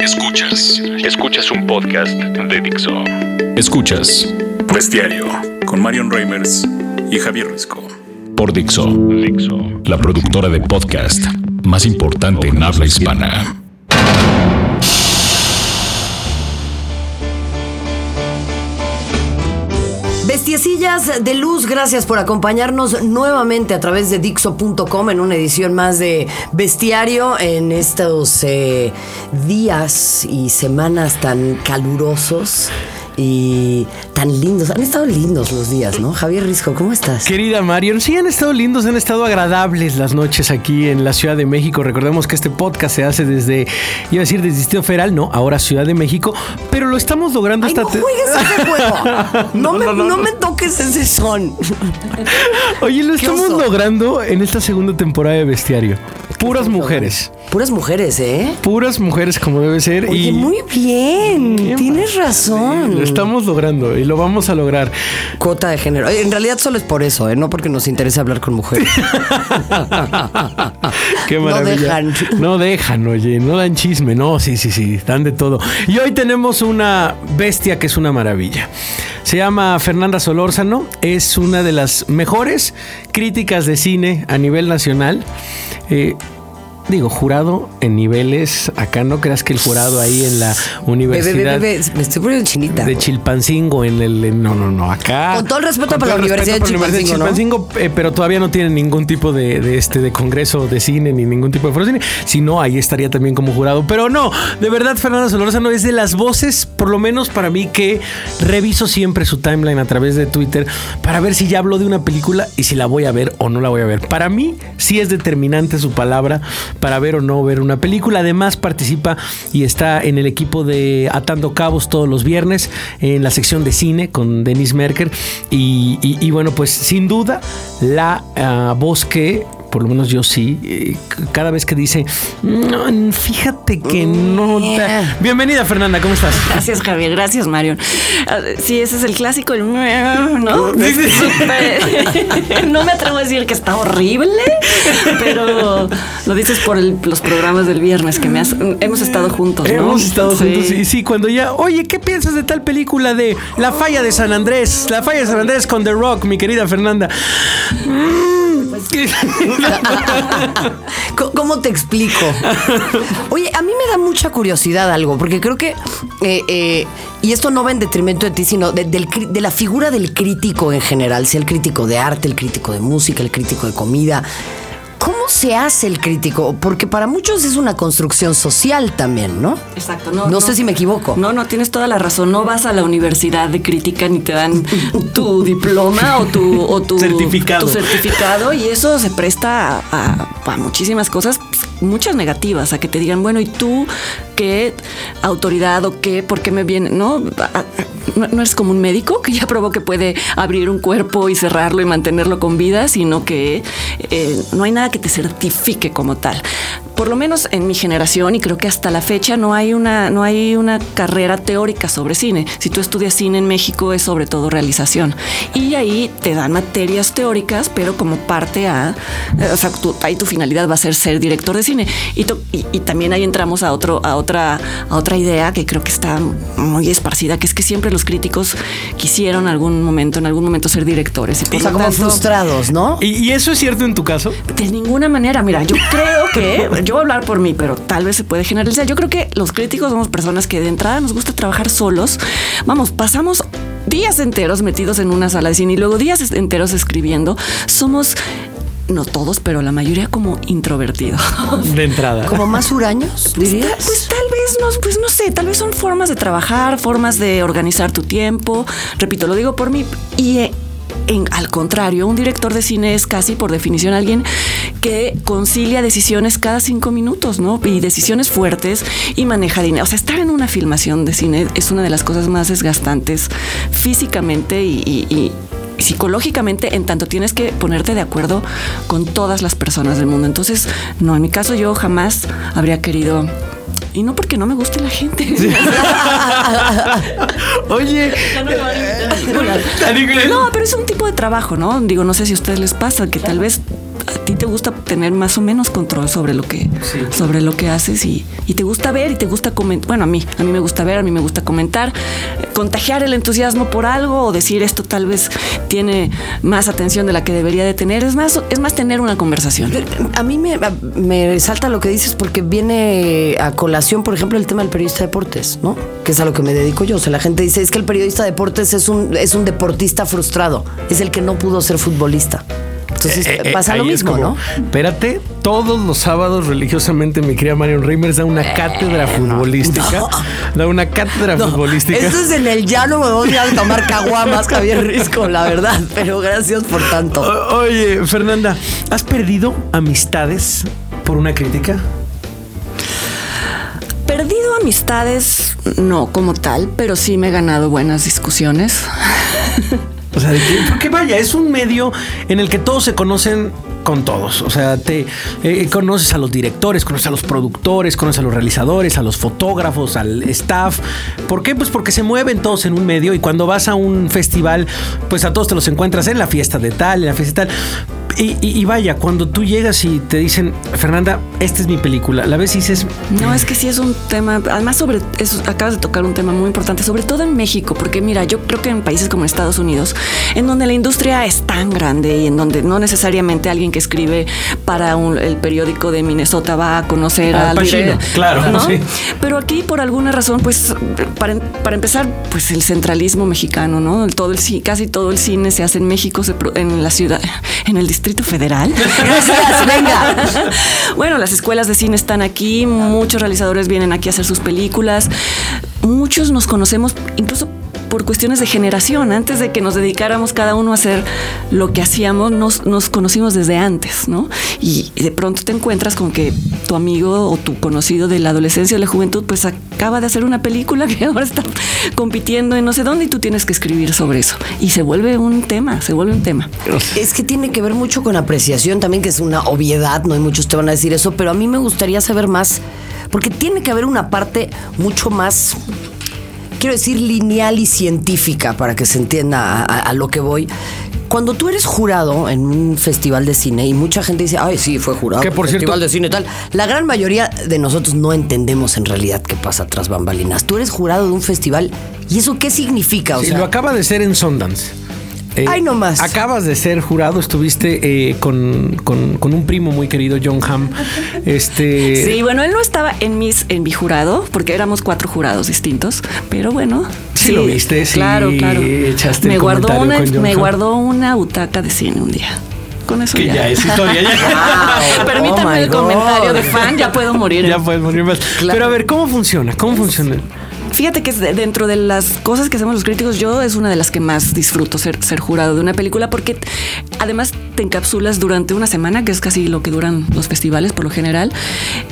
Escuchas. Escuchas un podcast de Dixo. Escuchas Bestiario con Marion Reimers y Javier Risco. por Dixo. Dixo. La productora de podcast más importante en habla hispana. Bestiecillas de luz, gracias por acompañarnos nuevamente a través de Dixo.com en una edición más de Bestiario en estos eh, días y semanas tan calurosos y tan lindos. Han estado lindos los días, ¿no? Javier Risco, ¿cómo estás? Querida Marion, sí han estado lindos, han estado agradables las noches aquí en la Ciudad de México. Recordemos que este podcast se hace desde, iba a decir desde Distrito Federal, no, ahora Ciudad de México, pero lo estamos logrando Ay, esta no juegues ese juego. No, No, me, no, no, no no. me toques ese son. Oye, lo ¿Qué estamos oso? logrando en esta segunda temporada de Bestiario. Puras mujeres. Puras mujeres, ¿eh? Puras mujeres como debe ser. Oye, y muy bien. Bien, Tienes razón. Lo estamos logrando y lo vamos a lograr. Cuota de género. En realidad solo es por eso, ¿eh? no porque nos interese hablar con mujeres. Qué No maravilla. dejan. No dejan, oye, no dan chisme, no, sí, sí, sí, dan de todo. Y hoy tenemos una bestia que es una maravilla. Se llama Fernanda Solórzano, es una de las mejores críticas de cine a nivel nacional. Eh, Digo, jurado en niveles, acá no creas que el jurado ahí en la universidad bebé, me estoy poniendo chinita. de Chilpancingo en el no no no acá. Con todo el respeto para la Universidad de Chilpancingo, Chilpancingo, eh, pero todavía no tienen ningún tipo de, de este de congreso de cine ni ningún tipo de foro de cine. Si no ahí estaría también como jurado. Pero no de verdad Fernanda Solórzano es de las voces por lo menos para mí que reviso siempre su timeline a través de Twitter para ver si ya habló de una película y si la voy a ver o no la voy a ver. Para mí sí es determinante su palabra para ver o no ver una película. Además participa y está en el equipo de Atando Cabos todos los viernes en la sección de cine con Denis Merker. Y bueno pues sin duda la ah, voz que por lo menos yo sí, eh, cada vez que dice, "No, fíjate que no... ta-". Bienvenida Fernanda, ¿cómo estás? Gracias, Javier. Gracias, Marion. Ah, Sí, ese es el clásico, el ¿no? Súper- No me atrevo a decir que está horrible, pero lo dices por el- los programas del viernes que me has, hemos estado juntos, ¿no? Hemos estado Sí. juntos y sí, cuando ya, oye, ¿qué piensas de tal película de La Falla de San Andrés? La Falla de San Andrés con The Rock, mi querida Fernanda. Mm, ¿Cómo te explico? Oye, a mí me da mucha curiosidad algo, porque creo que, eh, eh, y esto no va en detrimento de ti, sino de, del de la figura del crítico en general, sea el crítico de arte, el crítico de música, el crítico de comida. ¿Cómo se hace el crítico? Porque para muchos es una construcción social también, ¿no? Exacto, no, No sé si me equivoco. No, no, tienes toda la razón. No vas a la universidad de crítica ni te dan tu diploma o tu, o tu Certificado. tu certificado y eso se presta a, a- a muchísimas cosas, muchas negativas, a que te digan, bueno, ¿y tú qué autoridad o qué? ¿Por qué me viene? No, no, eres como un médico que ya probó que puede abrir un cuerpo y cerrarlo y mantenerlo con vida, sino que eh, no hay nada que te certifique como tal. Por lo menos en mi generación y creo que hasta la fecha no hay una no hay una carrera teórica sobre cine. Si tú estudias cine en México es sobre todo realización y ahí te dan materias teóricas, pero como parte a, eh, o sea, tu, ahí tu finalidad va a ser ser director de cine y, to- y, y también ahí entramos a otro a otra a otra idea que creo que está muy esparcida, que es que siempre los críticos quisieron algún momento en algún momento ser directores. Y O sea, como tanto- frustrados, ¿no? ¿Y, y eso es cierto en tu caso? de ninguna manera, mira, yo creo que, yo voy a hablar por mí, pero tal vez se puede generalizar. Yo creo que los críticos somos personas que de entrada nos gusta trabajar solos. Vamos, pasamos días enteros metidos en una sala de cine y luego días enteros escribiendo. Somos, no todos, pero la mayoría como introvertidos. De entrada. Como más huraños, Pues, dirías. pues tal vez no, pues no sé, tal vez son formas de trabajar, formas de organizar tu tiempo. Repito, lo digo por mí. Y eh, en- al contrario, un director de cine es casi por definición alguien que concilia decisiones cada cinco minutos, ¿no? Y decisiones fuertes y maneja dinero. O sea, estar en una filmación de cine es una de las cosas más desgastantes físicamente y- y- y psicológicamente en tanto tienes que ponerte de acuerdo con todas las personas del mundo. Entonces, no, en mi caso yo jamás habría querido Y no porque no me guste la gente. Oye, no, pero es un tipo de trabajo, ¿no? Digo, no sé si a ustedes les pasa que tal vez a ti te gusta tener más o menos control sobre lo que, sobre lo que haces y, y te gusta ver y te gusta comentar. Bueno, a mí, a mí me gusta ver, a mí me gusta comentar, eh, contagiar el entusiasmo por algo o decir esto tal vez tiene más atención de la que debería de tener. Es más, es más tener una conversación. A mí me, me salta lo que dices porque viene a colación, por ejemplo, el tema del periodista de deportes, ¿no? Que es a lo que me dedico yo. O sea, la gente dice, es que el periodista de deportes es un, es un deportista frustrado, es el que no pudo ser futbolista. Entonces Eh, eh, pasa lo mismo, como, ¿no? Espérate, todos los sábados religiosamente mi querida Marion Reimers da una cátedra futbolística. Da una cátedra futbolística. Esto es en el llano, me voy a tomar caguamas, Javier Risco, la verdad. Pero gracias por tanto. O- Oye, Fernanda, ¿has perdido amistades por una crítica? Amistades, no como tal, pero sí me he ganado buenas discusiones. O sea, porque vaya, es un medio en el que todos se conocen con todos. O sea, te eh, conoces a los directores, conoces a los productores, conoces a los realizadores, a los fotógrafos, al staff. ¿Por qué? Pues porque se mueven todos en un medio y cuando vas a un festival, pues a todos te los encuentras en la fiesta de tal, en la fiesta de tal. Y, y- y vaya, cuando tú llegas y te dicen, Fernanda, esta es mi película, la ves y dices, No, es que sí es un tema, además sobre eso, acabas de tocar un tema muy importante, sobre todo en México, porque mira, yo creo que en países como Estados Unidos, en donde la industria es tan grande y en donde no necesariamente alguien que escribe para un- el periódico de Minnesota va a conocer Al al Pacino, dire- claro, ¿no? sí. Pero aquí, por alguna razón, pues, para, para empezar, pues el centralismo mexicano, ¿no? Todo el, casi todo el cine se hace en México, se en la ciudad, en el Distrito Federal. Gracias, venga. Bueno, las escuelas de cine están aquí, muchos realizadores vienen aquí a hacer sus películas, muchos nos conocemos incluso por cuestiones de generación, antes de que nos dedicáramos cada uno a hacer lo que hacíamos, nos, nos conocimos desde antes, ¿no? Y, de pronto te encuentras con que tu amigo o tu conocido de la adolescencia o la juventud, pues acaba de hacer una película que ahora está compitiendo en no sé dónde y tú tienes que escribir sobre eso. Y se vuelve un tema, se vuelve un tema. Es que tiene que ver mucho con apreciación también, que es una obviedad, no hay muchos te van a decir eso, pero a mí me gustaría saber más, porque tiene que haber una parte mucho más, quiero decir, lineal y científica para que se entienda a, a- a lo que voy. Cuando tú eres jurado en un festival de cine y mucha gente dice, ay, sí, fue jurado. Que por festival cierto- de cine tal. La gran mayoría de nosotros no entendemos en realidad qué pasa tras bambalinas. Tú eres jurado de un festival y eso qué significa, o Sí, sea, lo acaba de ser en Sundance. Eh, Ay, no más. Acabas de ser jurado, estuviste eh, con, con- con un primo muy querido, John Hamm. Este. Sí, bueno, él no estaba en mis, en mi jurado, porque éramos cuatro jurados distintos, pero bueno. Sí lo viste, sí, Claro, claro. echaste me guardó una, con John me Hamm. guardó una butaca de cine un día. Con eso Que ya. ya es historia. Ya, Permítanme Oh el comentario de fan, ya puedo morir. ya puedes morir más. Pero a ver, ¿cómo funciona? ¿Cómo funciona? Fíjate que dentro de las cosas que hacemos los críticos, yo es una de las que más disfruto ser, ser jurado de una película porque además te encapsulas durante una semana, que es casi lo que duran los festivales por lo general,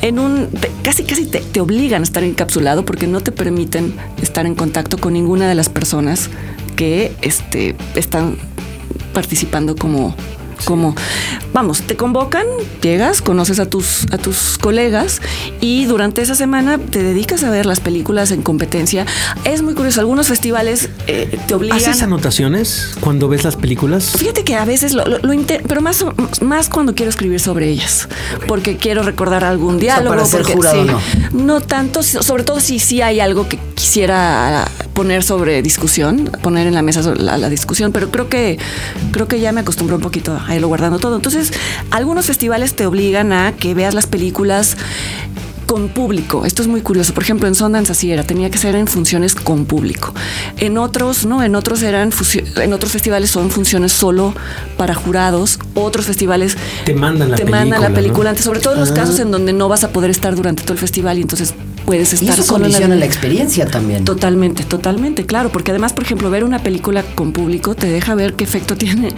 en un casi casi te, te obligan a estar encapsulado porque no te permiten estar en contacto con ninguna de las personas que este, están participando como como vamos, te convocan, llegas, conoces a tus a tus colegas y durante esa semana te dedicas a ver las películas en competencia. Es muy curioso, algunos festivales eh, te obligan ¿Haces anotaciones cuando ves las películas? Fíjate que a veces lo, lo- pero más, más cuando quiero escribir sobre ellas, porque quiero recordar algún diálogo. para ser porque- jurado, sí. no. No tanto, so- sobre todo si sí hay algo que quisiera poner sobre discusión, poner en la mesa la, la discusión, pero creo que creo que ya me acostumbré un poquito a irlo guardando todo. Entonces, algunos festivales te obligan a que veas las películas con público. Esto es muy curioso. Por ejemplo, en Sundance así era, tenía que ser en funciones con público. En otros, no, en otros eran en otros festivales son funciones solo para jurados. Otros festivales Te mandan la te mandan la película, película ¿no? antes, sobre todo en los casos en donde no vas a poder estar durante todo el festival y entonces puedes y estar eso solo en condiciona la experiencia también. Totalmente, totalmente, claro, porque además, por ejemplo, ver una película con público te deja ver qué efecto tiene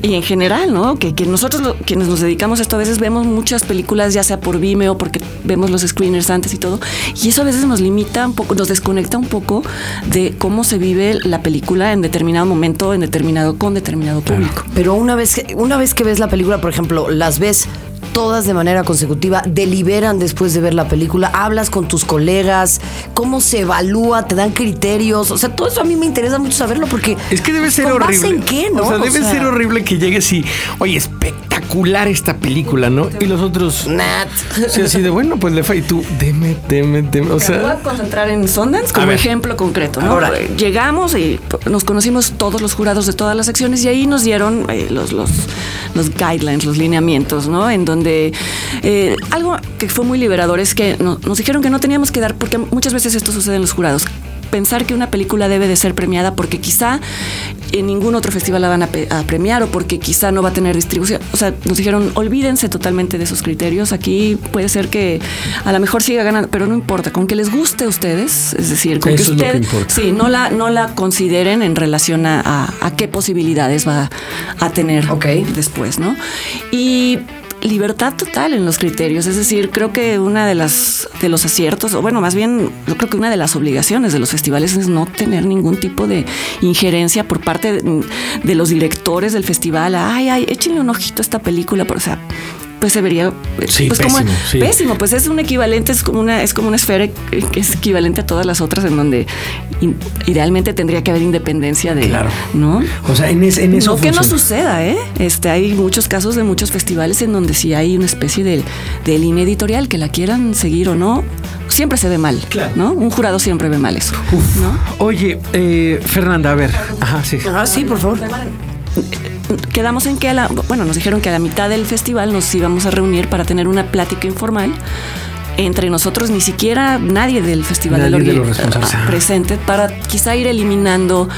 y en general, ¿no? Que, que nosotros lo- quienes nos dedicamos a esto a veces vemos muchas películas, ya sea por Vimeo, porque vemos los screeners antes y todo, y eso a veces nos limita un poco, nos desconecta un poco de cómo se vive la película en determinado momento, en determinado con determinado público. Pero una vez, que, una vez que ves la película, por ejemplo, las ves todas de manera consecutiva, deliberan después de ver la película, hablas con tus colegas, cómo se evalúa, te dan criterios, o sea, todo eso a mí me interesa mucho saberlo porque Es que debe ser ¿con base horrible. en qué, no? O sea, O debe sea, ser horrible que llegues y, oye, espectacular esta película, ¿no? Y los otros. Nat. Sí, así de bueno, pues le fa y tú, deme, deme, deme. O Me voy a sea, concentrar en Sundance como ejemplo concreto. ¿no? Ahora. Llegamos y nos conocimos todos los jurados de todas las secciones y ahí nos dieron eh, los, los, los guidelines, los lineamientos, ¿no? En donde eh, algo que fue muy liberador es que no- nos dijeron que no teníamos que dar, porque muchas veces esto sucede en los jurados, pensar que una película debe de ser premiada porque quizá en ningún otro festival la van a, premiar o porque quizá no va a tener distribución. O sea, nos dijeron, olvídense totalmente de esos criterios. Aquí puede ser que a lo mejor siga ganando, pero no importa. Con que les guste a ustedes, es decir, con Eso que ustedes sí, no la, no la consideren en relación a, a- a qué posibilidades va a tener después, ¿no? Y libertad total en los criterios, es decir, creo que una de las de los aciertos, o bueno, más bien, yo creo que una de las obligaciones de los festivales es no tener ningún tipo de injerencia por parte de, los directores del festival. Ay, ay, échenle un ojito a esta película, pero, o sea, pues se vería Sí, pues como pésimo, sí. pésimo, pues es un equivalente, es como una, es como una esfera que es equivalente a todas las otras en donde in- idealmente tendría que haber independencia de, Claro. ¿no? o sea, en, es- en eso No que no suceda, ¿eh? Este, hay muchos casos de muchos festivales en donde sí hay una especie de, de línea editorial que la quieran seguir o no, siempre se ve mal, Claro. ¿no? Un jurado siempre ve mal eso, ¿no? Oye, eh, Fernanda, a ver. Ajá, sí. Ah, sí, por favor. Quedamos en que a la, bueno, nos dijeron que a la mitad del festival nos íbamos a reunir para tener una plática informal entre nosotros, ni siquiera nadie del festival Nadie de los ah, presente para quizá ir eliminando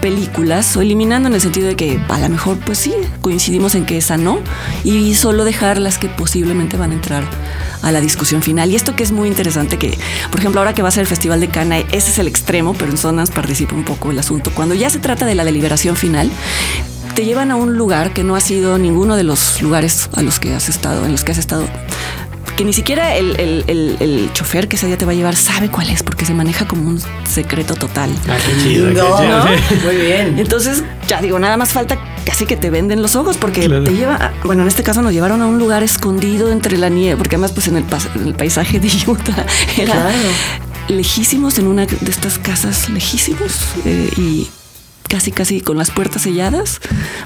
películas o eliminando en el sentido de que a lo mejor pues sí coincidimos en que esa no y solo dejar las que posiblemente van a entrar a la discusión final. Y esto que es muy interesante que por ejemplo ahora que va a ser el festival de Cannes ese es el extremo pero en Sundance participa un poco el asunto. Cuando ya se trata de la deliberación final te llevan a un lugar que no ha sido ninguno de los lugares a los que has estado en los que has estado que ni siquiera el, el- el- el chofer que ese día te va a llevar sabe cuál es porque se maneja como un secreto total Ah, qué chido. qué No, chido. muy bien. entonces, ya digo, nada más falta casi que te venden los ojos porque Claro. te lleva, bueno, en este caso nos llevaron a un lugar escondido entre la nieve, porque además pues en el, pas- en el paisaje de Utah era Claro. lejísimos en una de estas casas lejísimos eh, y casi casi con las puertas selladas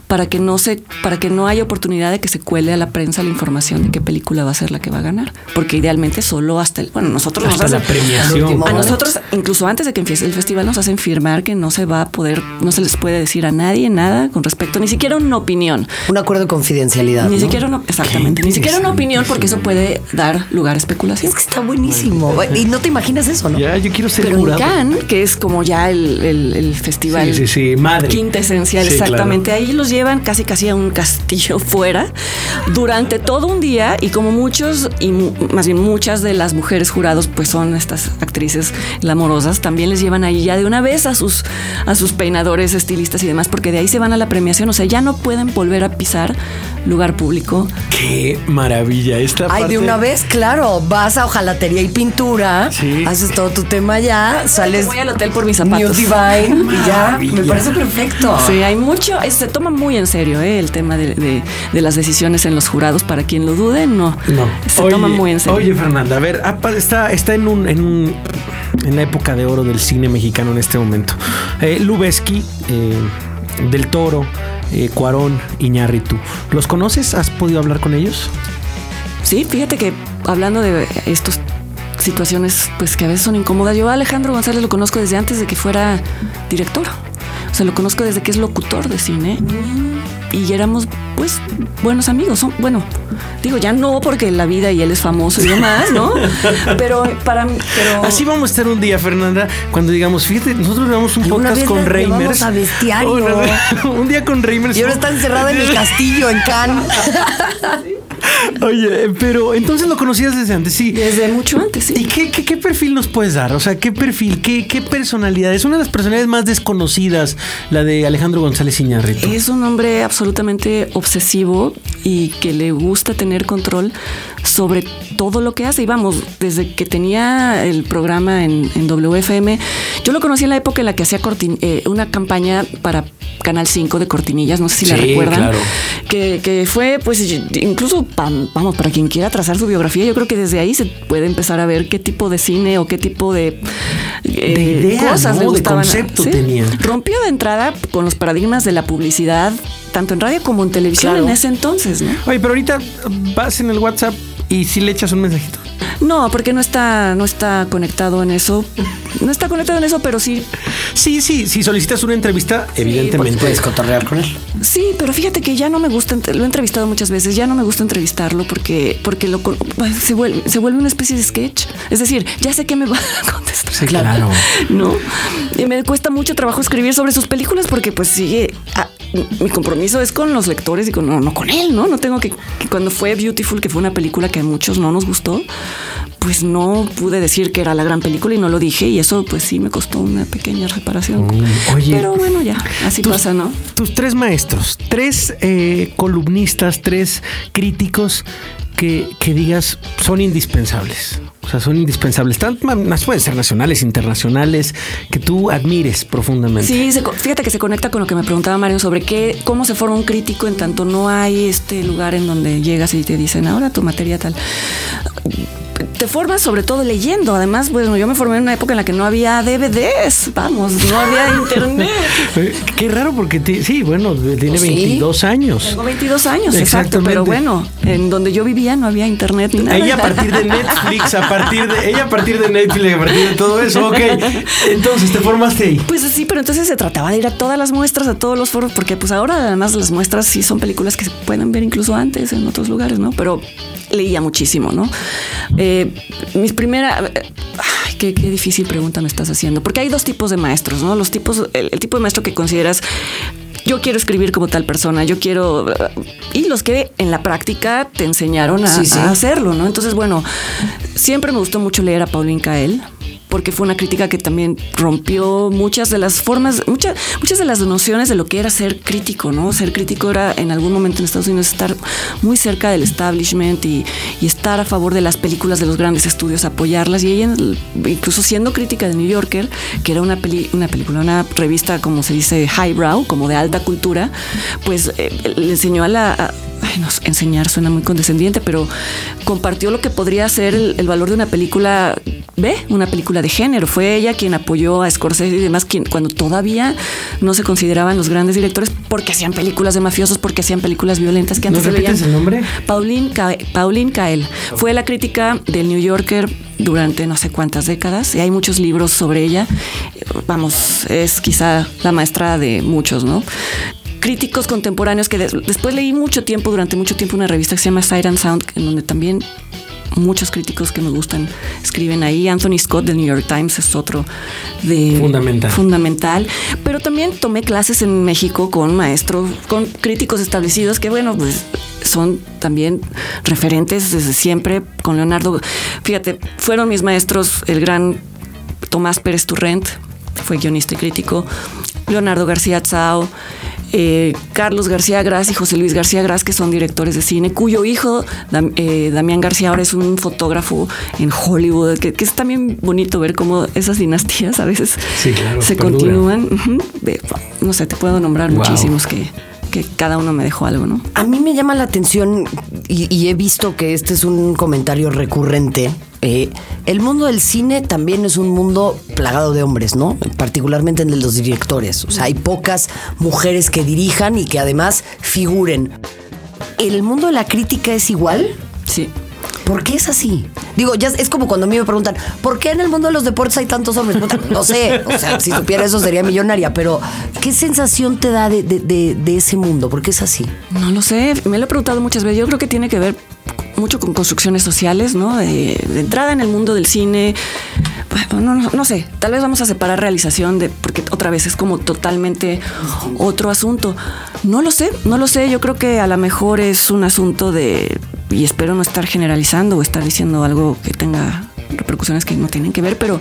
para que no se para que no haya oportunidad de que se cuele a la prensa la información de qué película va a ser la que va a ganar porque idealmente solo hasta el bueno nosotros nos Hasta la hacen- premiación. a nosotros, incluso antes de que empiece el festival, nos hacen firmar que no se va a poder, no se les puede decir a nadie nada con respecto, ni siquiera una opinión. Un acuerdo de confidencialidad. Ni ¿no? siquiera una, exactamente, ni siquiera una opinión, porque eso puede dar lugar a especulación. Es que está buenísimo. Y no te imaginas eso, ¿no? Ya, yo quiero ser Pero en jurado. Cannes, que es como ya el, el- el festival Sí, sí, sí, madre. quintesencial, Sí, exactamente. Ahí los llevan casi casi a un castillo fuera durante todo un día y como muchos y más bien muchas de las mujeres jurados pues son estas actrices glamorosas, también les llevan ahí ya de una vez a sus a sus peinadores, estilistas y demás, porque de ahí se van a la premiación, o sea, ya no pueden volver a pisar lugar público. Qué maravilla. Esta Ay, parte- de una vez, claro, vas a hojalatería y pintura, Sí. haces todo tu tema ya, sales Voy al hotel por mis New zapatos. Divine y ya, me parece perfecto. Sí, hay mucho, es- se toma muy en serio eh, el tema de, de- de las decisiones en los jurados. Para quien lo dude, no. No. Se Oye, toma muy en serio. Oye, Fernanda, a ver, apa- está, está en un, en un- en la época de oro del cine mexicano en este momento. Eh, Lubeski, eh, Del Toro, eh, Cuarón, Iñárritu. ¿Los conoces? ¿Has podido hablar con ellos? Sí, fíjate que hablando de estas situaciones, pues que a veces son incómodas. Yo a Alejandro González lo conozco desde antes de que fuera director. O sea, lo conozco desde que es locutor de cine. Y éramos, pues, buenos amigos. Son, bueno, digo, ya no porque la vida y él es famoso y demás, ¿no? Pero para mí, pero... Así vamos a estar un día, Fernanda, cuando digamos, fíjate, nosotros grabamos un Y podcast vez con Reimers. vamos a Bestiario. Un, un día con Reimers. Y ahora está encerrada en el castillo, en Cannes. Oye, pero entonces lo conocías desde antes, sí. Desde mucho antes, sí. ¿Y qué, qué- qué perfil nos puedes dar? O sea, ¿qué perfil, qué, qué personalidad? Es una de las personalidades más desconocidas, la de Alejandro González Iñárritu. Es un hombre absolutamente obsesivo. Y que le gusta tener control sobre todo lo que hace. Y vamos, desde que tenía el programa en, WFM, yo lo conocí en la época en la que hacía eh, una campaña para Canal 5 de cortinillas, no sé si la recuerdan, que, fue pues incluso, vamos, para quien quiera trazar su biografía, yo creo que desde ahí se puede empezar a ver qué tipo de cine o qué tipo de, eh, cosas le gustaban. De Rompió de entrada con los paradigmas de la publicidad, tanto en radio como en televisión en ese entonces, ¿no? Oye, pero ahorita vas en el WhatsApp y si le echas un mensajito. No, porque no está, no está conectado en eso. No está conectado en eso, pero sí. Sí, sí, si solicitas una entrevista, evidentemente. Puedes cotorrear con él. Sí, pero fíjate que ya no me gusta, lo he entrevistado muchas veces, ya no me gusta entrevistarlo porque, porque lo, se, vuelve, se vuelve una especie de sketch. Es decir, ya sé que me va a contestar. Sí, claro. ¿No? Y me cuesta mucho trabajo escribir sobre sus películas porque pues sigue... mi compromiso es con los lectores y con, no, no con él, ¿no? No tengo que, que, cuando fue Beautiful, que fue una película que a muchos no nos gustó, pues no pude decir que era la gran película y no lo dije y eso pues sí me costó una pequeña reparación. Mm, Pero bueno, ya, así pasa, ¿no? Tus tres maestros, tres eh, columnistas, tres críticos que, que digas son indispensables. O sea, son indispensables. Tanto pueden ser nacionales, internacionales, que tú admires profundamente. Sí, fíjate que se conecta con lo que me preguntaba Mario sobre qué, cómo se forma un crítico en tanto no hay este lugar en donde llegas y te dicen ahora tu materia tal te formas sobre todo leyendo. Además, bueno, yo me formé en una época en la que no había DVDs, vamos, no había internet. Qué raro porque sí, bueno, tiene 22 años. Tengo 22 años, exacto, pero bueno, en donde yo no había internet ni nada. Ella a partir de Netflix, a partir de ella a partir de Netflix, a partir de todo eso, ok. Entonces te formaste ahí. Pues sí, pero entonces se trataba de ir a todas las muestras, a todos los foros, porque pues ahora además las muestras sí son películas que se pueden ver incluso antes en otros lugares, ¿no? Pero leía muchísimo, ¿no? Eh, mis primeras... Ay, qué, difícil pregunta me estás haciendo. Porque hay dos tipos de maestros, ¿no? Los tipos, el, tipo de maestro que consideras yo quiero escribir como tal persona, yo quiero... Y los que en la práctica te enseñaron a, a, hacerlo, ¿no? Entonces, bueno, siempre me gustó mucho leer a Pauline Kael porque fue una crítica que también rompió muchas de las formas, muchas, muchas de las nociones de lo que era ser crítico, ¿no? Ser crítico era en algún momento en Estados Unidos estar muy cerca del establishment y, estar a favor de las películas de los grandes estudios, apoyarlas. Y ella, incluso siendo crítica de New Yorker, que era una, una película, una revista, como se dice, highbrow, como de alta cultura, pues eh, le enseñó a la enseñar suena muy condescendiente, pero compartió lo que podría ser el, valor de una película B, una película de género. Fue ella quien apoyó a Scorsese y demás, quien, cuando todavía no se consideraban los grandes directores porque hacían películas de mafiosos, porque hacían películas violentas que antes ¿No repites el nombre? Pauline, Pauline Kael. Fue la crítica del New Yorker durante no sé cuántas décadas y hay muchos libros sobre ella. Vamos, es quizá la maestra de muchos, ¿no? críticos contemporáneos que después leí mucho tiempo, durante mucho tiempo, una revista que se llama Siren Sound, en donde también muchos críticos que me gustan escriben ahí. Anthony Scott del New York Times es otro de fundamental. fundamental. Pero también tomé clases en México con maestros, con críticos establecidos que, bueno, pues son también referentes desde siempre. Con Leonardo, fíjate, fueron mis maestros el gran Tomás Pérez Turrent, fue guionista y crítico, Leonardo García Tsao, eh, Carlos García Gras y José Luis García Gras, que son directores de cine, cuyo hijo, eh, Damián García, ahora es un fotógrafo en Hollywood, que, es también bonito ver cómo esas dinastías a veces se continúan. no sé, te puedo nombrar muchísimos que, que cada uno me dejó algo, ¿no? A mí me llama la atención y, he visto que este es un comentario recurrente. Eh, el mundo del cine también es un mundo plagado de hombres, ¿no? Particularmente en el de los directores. O sea, hay pocas mujeres que dirijan y que además figuren. ¿El mundo de la crítica es igual? Sí. ¿Por qué es así? Digo, ya es como cuando a mí me preguntan, ¿por qué en el mundo de los deportes hay tantos hombres? No sé, o sea, si supiera eso sería millonaria, pero ¿qué sensación te da de, ese mundo? ¿Por qué es así? No lo sé, me lo he preguntado muchas veces. Yo creo que tiene que ver mucho con construcciones sociales, ¿no? De, entrada en el mundo del cine. No, no, sé, tal vez vamos a separar realización de, porque otra vez es como totalmente otro asunto. No lo sé, no lo sé. Yo creo que a lo mejor es un asunto de, y espero no estar generalizando o estar diciendo algo que tenga repercusiones que no tienen que ver, pero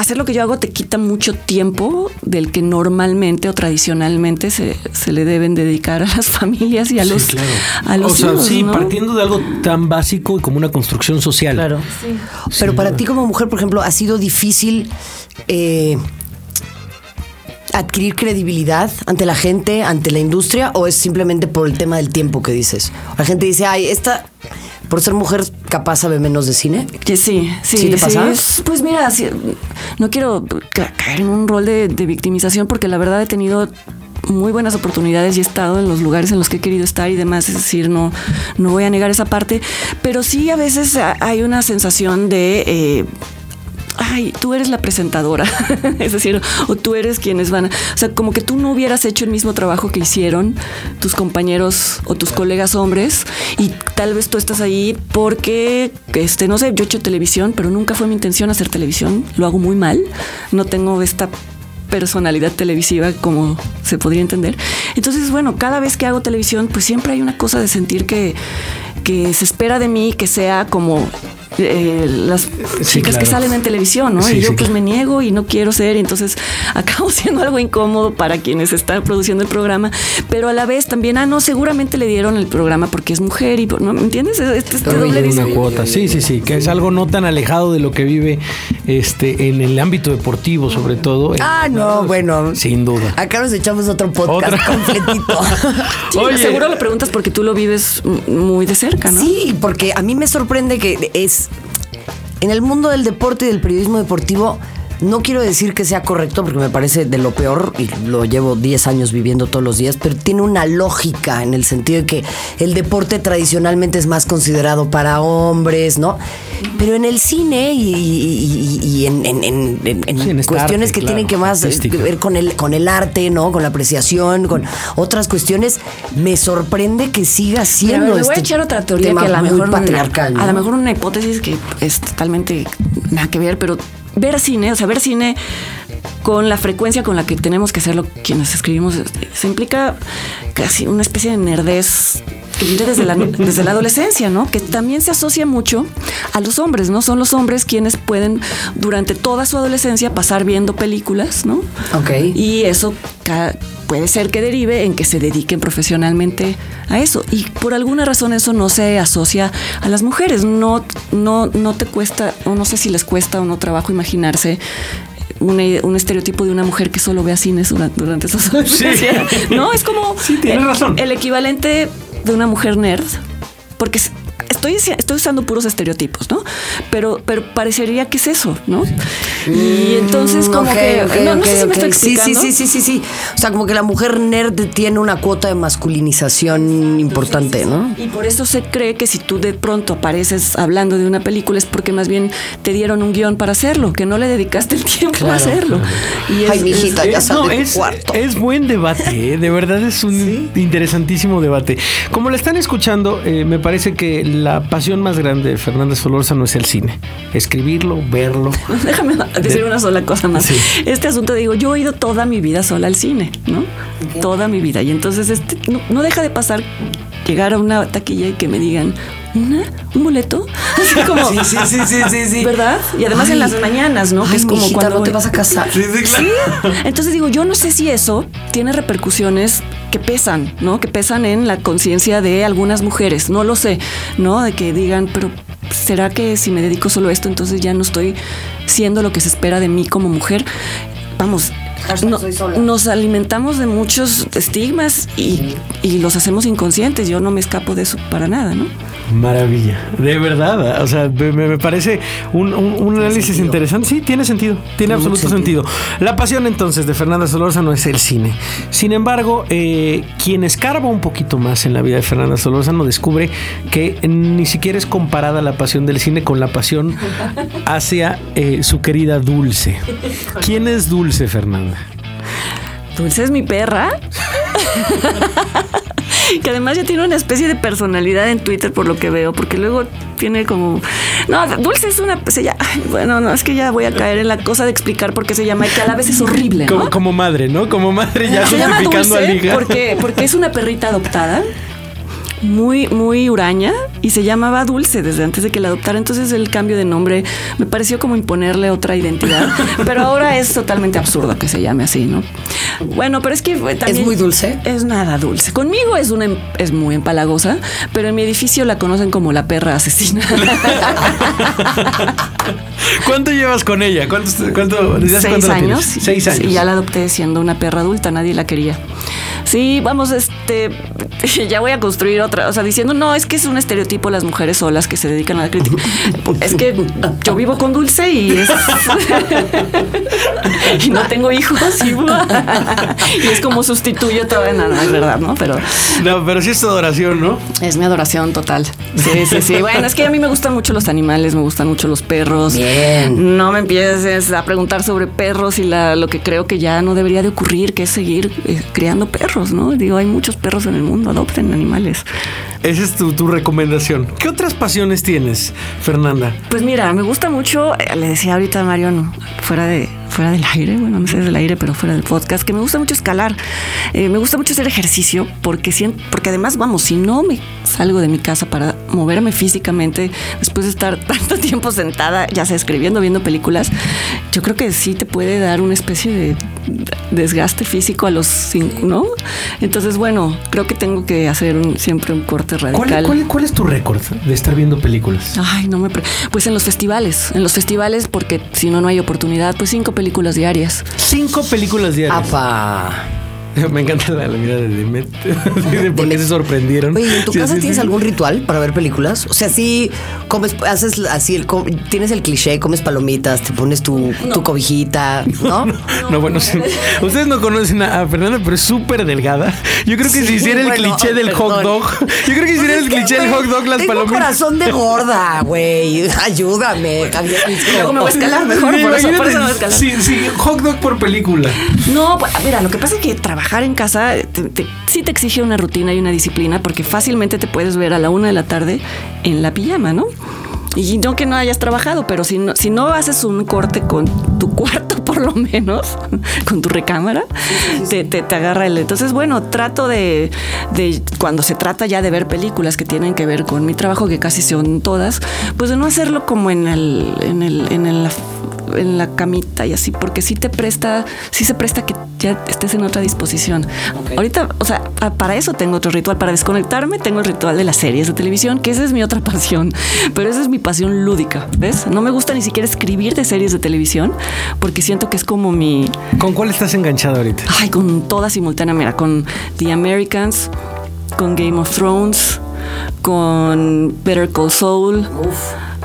hacer lo que yo hago te quita mucho tiempo del que normalmente o tradicionalmente se, se le deben dedicar a las familias y a los, Sí, claro. a los o sea, hijos, sí, ¿no? partiendo de algo tan básico y como una construcción social. Claro. Pero para ti como mujer, por ejemplo, ¿ha sido difícil eh, adquirir credibilidad ante la gente, ante la industria, o es simplemente por el tema del tiempo que dices? La gente dice, ay, esta, por ser mujer, capaz sabe menos de cine. Que sí, sí. ¿Sí te pasa? es- pues mira, sí, no quiero ca- caer en un rol de, de victimización porque la verdad he tenido muy buenas oportunidades y he estado en los lugares en los que he querido estar y demás, es decir, no, no voy a negar esa parte, pero sí a veces ha- hay una sensación de... eh, Ay, tú eres la presentadora, es decir, o tú eres quienes van, o sea, como que tú no hubieras hecho el mismo trabajo que hicieron tus compañeros o tus colegas hombres y tal vez tú estás ahí porque, este, no sé, yo he hecho televisión, pero nunca fue mi intención hacer televisión, lo hago muy mal, no tengo esta personalidad televisiva como se podría entender. Entonces, bueno, cada vez que hago televisión, pues siempre hay una cosa de sentir que, que se espera de mí que sea como eh, las Sí, chicas que salen en televisión, ¿no? Sí, y yo sí, pues claro. me niego y no quiero ser, y entonces acabo siendo algo incómodo para quienes están produciendo el programa, pero a la vez también, ah, no, seguramente le dieron el programa porque es mujer y, ¿no? ¿me entiendes? Este, este doble una cuota. Sí, sí, sí, que es algo no tan alejado de lo que vive este en el ámbito deportivo, sobre todo. Ah, no, bueno. Sin duda. Acá nos echamos otro podcast Otra. completito. Sí, Oye. seguro lo preguntas porque tú lo vives muy de cerca, ¿no? Sí, porque a mí me sorprende que es en el mundo del deporte y del periodismo deportivo. No quiero decir que sea correcto porque me parece de lo peor y lo llevo 10 años viviendo todos los días, pero tiene una lógica en el sentido de que el deporte tradicionalmente es más considerado para hombres, ¿no? Pero en el cine y, y- y- y en, en- en- en- en Sí, en esta cuestiones arte, que tienen que más artística. ver con el, con el arte, ¿no? Con la apreciación, con otras cuestiones, me sorprende que siga siendo me voy este a echar otra teoría que a lo mejor patriarcal. a ¿no? lo mejor una hipótesis que es totalmente nada que ver, pero ver cine, o sea, ver cine con la frecuencia con la que tenemos que hacerlo quienes escribimos, este, se implica casi una especie de nerdez que viene desde la, desde la adolescencia, ¿no? Que también se asocia mucho a los hombres, ¿no? Son los hombres quienes pueden durante toda su adolescencia pasar viendo películas, ¿no? Ok. Y eso puede ser que derive en que se dediquen profesionalmente a eso. Y por alguna razón eso no se asocia a las mujeres. No, no, no te cuesta, o no sé si les cuesta o no trabajo imaginarse. una- un estereotipo de una mujer que solo vea cines durante, durante su adolescencia. No, es como Sí, el- razón. el equivalente de una mujer nerd. Porque estoy, estoy usando puros estereotipos, ¿no? Pero, pero parecería que es eso, ¿no? Y entonces Mm, como ok, que... no, sé si me estoy Sí, sí, explicando. sí, sí, sí, sí. O sea, como que la mujer nerd tiene una cuota de masculinización importante, ¿no? Y por eso se cree que si tú de pronto apareces hablando de una película es porque más bien te dieron un guion para hacerlo, que no le dedicaste el tiempo a hacerlo. Y Ay, mijita, ya Eh, sal no, de es, cuarto. es buen debate, ¿eh? de verdad es un interesantísimo debate. Como le están escuchando, eh, me parece que la pasión más grande de Fernández Solórzano es el cine. Escribirlo, verlo. Déjame decir una sola cosa más. Sí. Este asunto, digo, yo he ido toda mi vida sola al cine, ¿no? Toda mi vida. Y entonces este, no, no deja de pasar llegar a una taquilla y que me digan, ¿una? ¿Un boleto? Así como, sí, sí, sí, sí, sí. ¿verdad? Y además Ay. en las mañanas, ¿no? Ay, que es como mijita, cuando no te vas a casar. Sí. Entonces digo, yo no sé si eso tiene repercusiones que pesan, ¿no? Que pesan en la conciencia de algunas mujeres. No lo sé, ¿no? De que digan, pero ¿será que si me dedico solo a esto, entonces ya no estoy siendo lo que se espera de mí como mujer? Vamos. No- soy sola. nos alimentamos de muchos estigmas y, y los hacemos inconscientes. Yo no me escapo de eso para nada, ¿no? Maravilla, de verdad. O sea, me, me parece un, un- un análisis interesante. Sí, tiene sentido, tiene absoluto sentido. La pasión entonces de Fernanda Solórzano es el cine. Sin embargo, eh, quien escarba un poquito más en la vida de Fernanda Solórzano descubre que ni siquiera es comparada la pasión del cine con la pasión hacia eh, su querida Dulce. ¿Quién es Dulce, Fernanda? Dulce es mi perra. que además ya tiene una especie de personalidad en Twitter por lo que veo, porque luego tiene como... No, Dulce es una... Llama, ay, bueno, no, es que ya voy a caer en la cosa de explicar por qué se llama y que a la vez es horrible, ¿no? Como, como madre, ¿no? Como madre ya se llama a Dulce Liga. porque, porque es una perrita adoptada muy, muy huraña y se llamaba Dulce desde antes de que la adoptara. Entonces el cambio de nombre me pareció como imponerle otra identidad. pero ahora es totalmente absurdo que se llame así, ¿no? Bueno, pero es que fue también. ¿Es muy dulce? Es nada dulce. Conmigo es, una, em- es muy empalagosa, pero en mi edificio la conocen como la perra asesina. ¿Cuánto llevas con ella? ¿Cuánto, Seis años. Seis años. Y ya la adopté siendo una perra adulta, nadie la quería. Sí, vamos, este, ya voy a construir otra, o sea, diciendo, no, es que es un estereotipo las mujeres solas que se dedican a la crítica. es que yo vivo con Dulce y es... y no tengo hijos y, y es como sustituyo todo, no, no, es verdad, ¿no? Pero No, pero sí es tu adoración, ¿no? es mi adoración total. Sí, sí, sí. Bueno, es que a mí me gustan mucho los animales, me gustan mucho los perros. Bien. No me empieces a preguntar sobre perros y la, lo que creo que ya no debería de ocurrir, que es seguir eh, criando perros, ¿no? Digo, hay muchos perros en el mundo, adopten animales. Esa es tu, tu recomendación. ¿Qué otras pasiones tienes, Fernanda? Pues mira, me gusta mucho, eh, le decía ahorita a Mariano, fuera de fuera del aire, bueno, no sé del aire, pero fuera del podcast, que me gusta mucho escalar, Eh, me gusta mucho hacer ejercicio, porque, siento, porque además, vamos, si no me salgo de mi casa para moverme físicamente, después de estar tanto tiempo sentada, ya sea escribiendo, viendo películas, yo creo que sí te puede dar una especie de desgaste físico a los cinco, ¿no? Entonces, bueno, creo que tengo que hacer un- siempre un corte radical. ¿Cuál, cuál, cuál es tu récord de estar viendo películas? Ay, no me... pre- Pues en los festivales, en los festivales, porque si no, no hay oportunidad, pues cinco películas diarias. Cinco películas diarias. Apa. Me encanta la, la mirada de Demet. de por qué se sorprendieron. Oye, ¿en tu Sí, casa sí, tienes sí. algún ritual para ver películas? O sea, sí, comes, haces así, el, com- tienes el cliché, comes palomitas, te pones tu, tu cobijita, ¿no? No, bueno, sí. ustedes no conocen a, Fernanda, pero es súper delgada. Yo creo que Sí, si hiciera el bueno, cliché del hot perdón. dog, yo creo que si hiciera el cliché del hot dog, las Tengo palomitas. corazón de gorda, güey. Ayúdame, Javier. Luego me voy a escalar mejor, Sí, por eso, por imagínate, eso me voy a escalar. Sí, sí, hot dog por película. No, pues, mira, lo que pasa es que trabajar en casa te- te- sí te exige una rutina y una disciplina, porque fácilmente te puedes ver a la una de la tarde en la pijama, ¿no? Y no que no hayas trabajado, pero si no, si no haces un corte con tu cuarto, por lo menos, con tu recámara, te, te- te agarra el. Entonces, bueno, trato de, de, cuando se trata ya de ver películas que tienen que ver con mi trabajo, que casi son todas, pues de no hacerlo como en el, en el, en el en la camita y así, porque sí te presta, sí se presta que ya estés en otra disposición. Ahorita, o sea, para eso tengo otro ritual, para desconectarme tengo el ritual de las series de televisión, que esa es mi otra pasión, pero esa es mi pasión lúdica, ¿ves? No me gusta ni siquiera escribir de series de televisión, porque siento que es como mi, ¿Con cuál estás enganchado ahorita? ay, con toda simultánea, mira, con The Americans, con Game of Thrones, con Better Call Saul.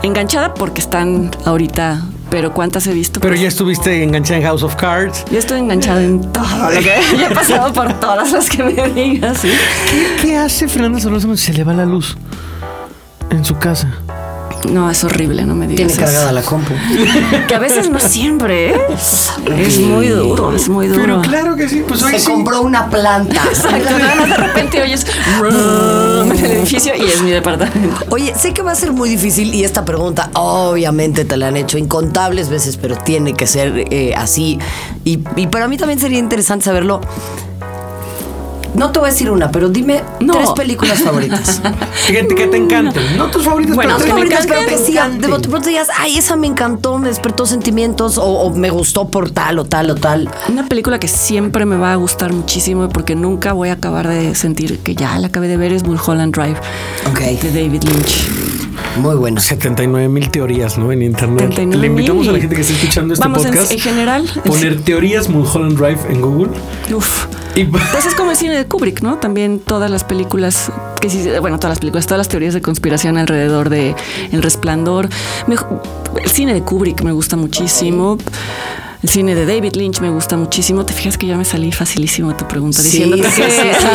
Enganchada porque están ahorita, pero ¿cuántas he visto? Pero Pues, ya estuviste enganchada en House of Cards. yo estoy enganchada en todo lo que ya he pasado por todas las que me digas. ¿sí? ¿Qué, qué hace Fernanda Solórzano si se le va la luz en su casa? No, es horrible, no me digas. Tiene eso. cargada la compu. Que a veces no siempre, ¿eh? Es muy duro, es muy duro. Pero claro que sí, pues hoy Se sí. compró una planta. Exacto, de repente oyes en el edificio y es mi departamento. Oye, sé que va a ser muy difícil y esta pregunta obviamente te la han hecho incontables veces, pero tiene que ser eh, así. Y, y para mí también sería interesante saberlo. No te voy a decir una, pero dime No. tres películas favoritas. Fíjate que te encanten. No tus favoritas, Bueno, pero Tres que favoritas, pero que encanten. encanten. de pronto digas, ay, esa me encantó, me despertó sentimientos, o, o me gustó por tal o tal o tal. Una película que siempre me va a gustar muchísimo porque nunca voy a acabar de sentir que ya la acabé de ver es Mulholland Drive Ok. de David Lynch. Muy buena. 79 mil teorías, ¿no? En internet. 79,000. Le invitamos a la gente que está escuchando este Vamos, en- podcast. en general, Poner teorías Mulholland Drive en Google. Uf. Y Pues es como el cine de Kubrick, ¿no? También todas las películas, que sí, bueno, todas las películas, todas las teorías de conspiración alrededor de El Resplandor. Me- el cine de Kubrick me gusta muchísimo. El cine de David Lynch me gusta muchísimo. Te fijas que ya me salí facilísimo de tu pregunta Sí, diciéndote sí, que sí, sí.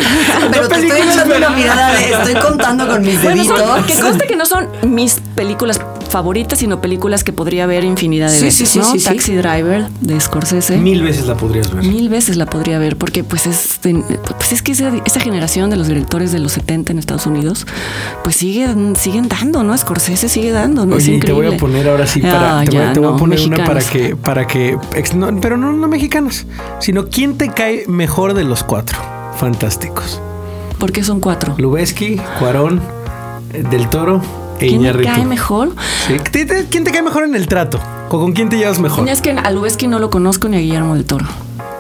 Pero te estoy echando una mirada de estoy contando con mis Bueno, son- deditos. que conste que no son mis películas favoritas, sino películas que podría ver infinidad de Sí, veces, sí, sí, ¿no? sí, sí. Taxi Driver de Scorsese. mil veces la podrías ver. Mil veces la podría ver porque pues es, pues es que esa, esa generación de los directores de los 70 en Estados Unidos pues siguen, siguen dando, ¿no? Scorsese sigue dando, ¿no? Es Oye, y te voy a poner ahora sí para. Ah, te voy, ya, te voy a poner una para que. Para que ex- no, pero no, no mexicanas, sino quién te cae mejor de los cuatro. Fantásticos. ¿Por qué son cuatro? Lubeski, Cuarón, eh, Del Toro e ¿Quién me cae mejor? Sí. ¿Te- te- ¿Quién te cae mejor en el trato? ¿O con quién te llevas mejor? Es que a Lubeski no lo conozco ni a Guillermo del Toro.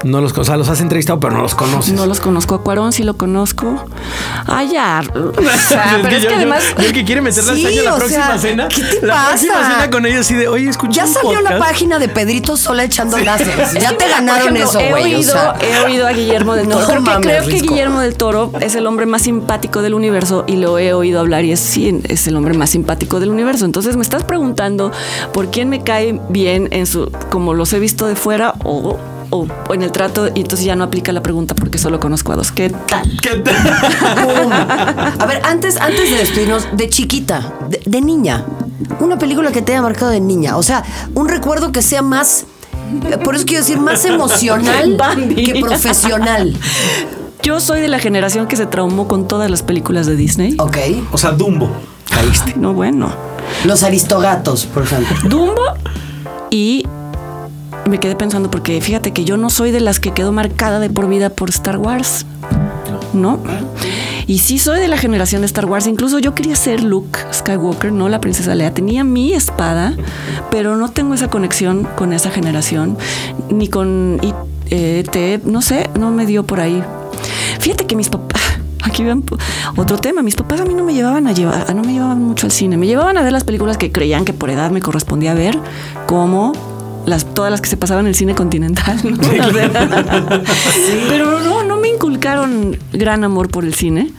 No los, o sea, los has entrevistado, pero no los conoces. No los conozco. A Cuarón sí lo conozco. Ay, ya. O sea, pero es que yo- además... yo el que quiere meter la Sí, cizaña a la próxima sea, cena. ¿qué te la pasa? próxima cena con ellos así de, oye, escuché Ya un salió la podcast". página de Pedrito sola echando láseres. Ya te ganaron ejemplo, eso, he güey. o oído, sea. he oído a Guillermo del No Toro. creo que, creo que. Guillermo del Toro es el hombre más simpático del universo y lo he oído hablar y es sí, es el hombre más simpático del universo. Entonces me estás preguntando por quién me cae bien en su, como los he visto de fuera o, o en el trato y entonces ya no aplica la pregunta porque solo conozco a dos. ¿Qué tal? ¿Qué Pum. A ver, antes, antes de despedirnos, de chiquita, de, de niña, una película que te haya marcado de niña. O sea, un recuerdo que sea más. Por eso quiero decir, más emocional que profesional. Yo soy de la generación que se traumó con todas las películas de Disney. Ok. O sea, Dumbo. Caíste. No, bueno. Los aristogatos, por ejemplo. Dumbo y me quedé pensando porque fíjate que yo no soy de las que quedó marcada de por vida por Star Wars. ¿No? Y sí soy de la generación de Star Wars. Incluso yo quería ser Luke Skywalker, no la princesa Leia. Tenía mi espada, pero no tengo esa conexión con esa generación, ni con I- eh, ET. No sé, no me dio por ahí. Fíjate que mis papás. Aquí vean otro tema. Mis papás a mí no me llevaban a llevar, no me llevaban mucho al cine. Me llevaban a ver las películas que creían que por edad me correspondía ver, como las, todas las que se pasaban en el cine continental. ¿no? Pero no, no me inculcaron gran amor por el cine.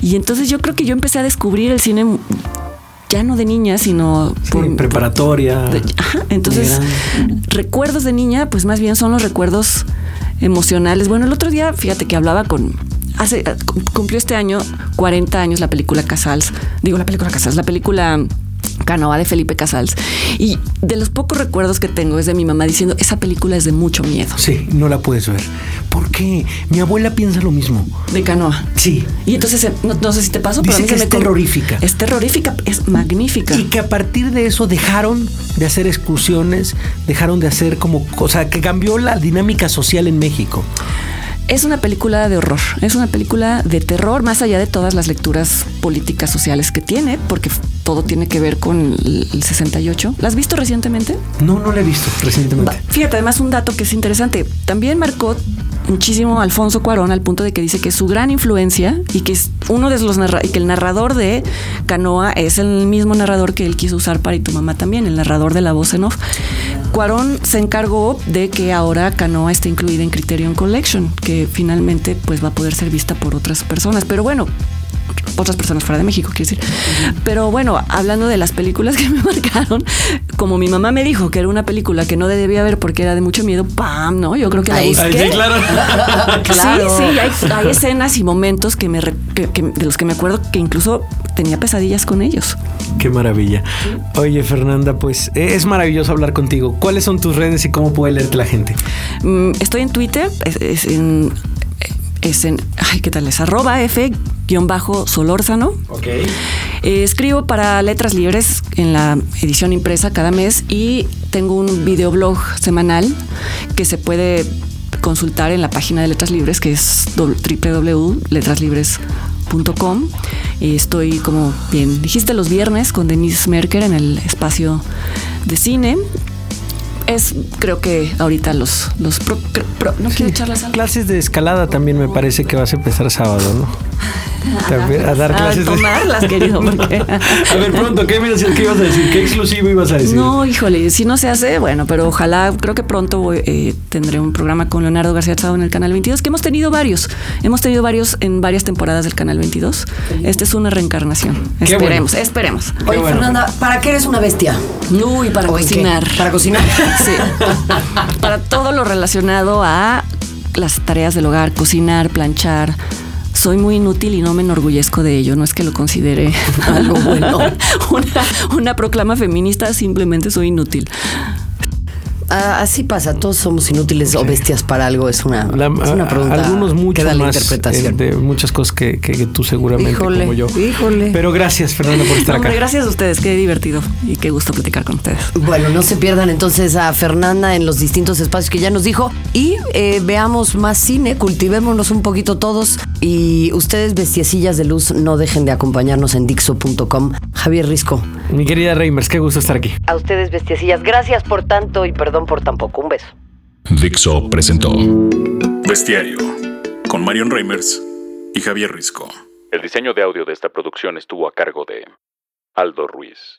Y entonces yo creo que yo empecé a descubrir el cine ya no de niña, sino Sí, por, preparatoria. de- ajá, entonces, recuerdos de niña, pues más bien son los recuerdos emocionales. Bueno, el otro día, fíjate que hablaba con. Hace, cum- cumplió este año 40 años la película Casals. Digo, la película Casals, la película Canoa de Felipe Casals. Y de los pocos recuerdos que tengo es de mi mamá diciendo: esa película es de mucho miedo. Sí, no la puedes ver. ¿Por qué? Mi abuela piensa lo mismo. De Canoa. Sí. Y entonces, eh, no, no sé si te pasó, pero a Dice mí que se es me terrorífica. Es terrorífica, es magnífica. Y que a partir de eso dejaron de hacer excursiones, dejaron de hacer como cosa que cambió la dinámica social en México. Es una película de horror, es una película de terror, más allá de todas las lecturas políticas sociales que tiene, porque todo tiene que ver con el el 68. ¿La has visto recientemente? No, no la he visto recientemente. Fíjate, además un dato que es interesante. También marcó muchísimo a Alfonso Cuarón al punto de que dice que su gran influencia y que es uno de los narra- y que el narrador de Canoa es el mismo narrador que él quiso usar para y tu mamá también, el narrador de la voz en off. Cuarón se encargó de que ahora Canoa esté incluida en Criterion Collection, que finalmente pues va a poder ser vista por otras personas. Pero bueno, otras personas fuera de México, quiero decir. Pero bueno, hablando de las películas que me marcaron, como mi mamá me dijo que era una película que no debía ver porque era de mucho miedo, ¡pam! ¿No? Yo creo que la Ahí- busqué. Sí, claro. Claro. Sí, sí, hay, hay escenas y momentos que me re- que- que- de los que me acuerdo que incluso tenía pesadillas con ellos. Qué maravilla. Oye, Fernanda, pues eh, es maravilloso hablar contigo. ¿Cuáles son tus redes y cómo puede leerte la gente? Mm, Estoy en Twitter, es, es en, es en, ay, ¿qué tal? Es arroba F-Solórzano. Ok. Eh, escribo para Letras Libres en la edición impresa cada mes y tengo un videoblog semanal que se puede consultar en la página de Letras Libres que es www.letraslibres.com. Eh, Estoy, como bien dijiste, los viernes con Denise Merker en el espacio de cine. Es, creo que ahorita los, los pro- pro- no quiero echarlas Clases de escalada también me parece que vas a empezar sábado, ¿no? También a dar a clases de... tomarlas, querido, porque- A ver, pronto, ¿qué, ibas a- qué ibas a decir? ¿Qué exclusivo ibas a decir? No, híjole, si no se hace, bueno, pero ojalá, creo que pronto voy, eh, tendré un programa con Leonardo García Chao en el Canal 22, que hemos tenido varios. Hemos tenido varios en varias temporadas del Canal 22. Esta es una reencarnación. Qué esperemos, bueno. esperemos. Oye, bueno. Fernanda, ¿para qué eres una bestia? Uy, para cocinar. Para cocinar. Sí. para todo lo relacionado a las tareas del hogar, cocinar, planchar. Soy muy inútil y no me enorgullezco de ello. No es que lo considere algo bueno. una, una proclama feminista, simplemente soy inútil. Ah, así pasa, todos somos inútiles o bestias para algo. Es una, La- es una a- pregunta. algunos mucho que más interpretación. de muchas cosas que, que- que tú seguramente Híjole, como yo. híjole. Pero gracias, Fernanda, por estar Hombre, acá. gracias a ustedes, qué divertido y qué gusto platicar con ustedes. Bueno, no se pierdan entonces a Fernanda en los distintos espacios que ya nos dijo y eh, veamos más cine, cultivémonos un poquito todos y ustedes bestiecillas de luz no dejen de acompañarnos en dixo.com. Javier Risco. Mi querida Reimers, qué gusto estar aquí. A ustedes bestiecillas, gracias por tanto y perdón por tan poco. Un beso. Dixo presentó Bestiario, con Marion Reimers y Javier Risco. El diseño de audio de esta producción estuvo a cargo de Aldo Ruiz.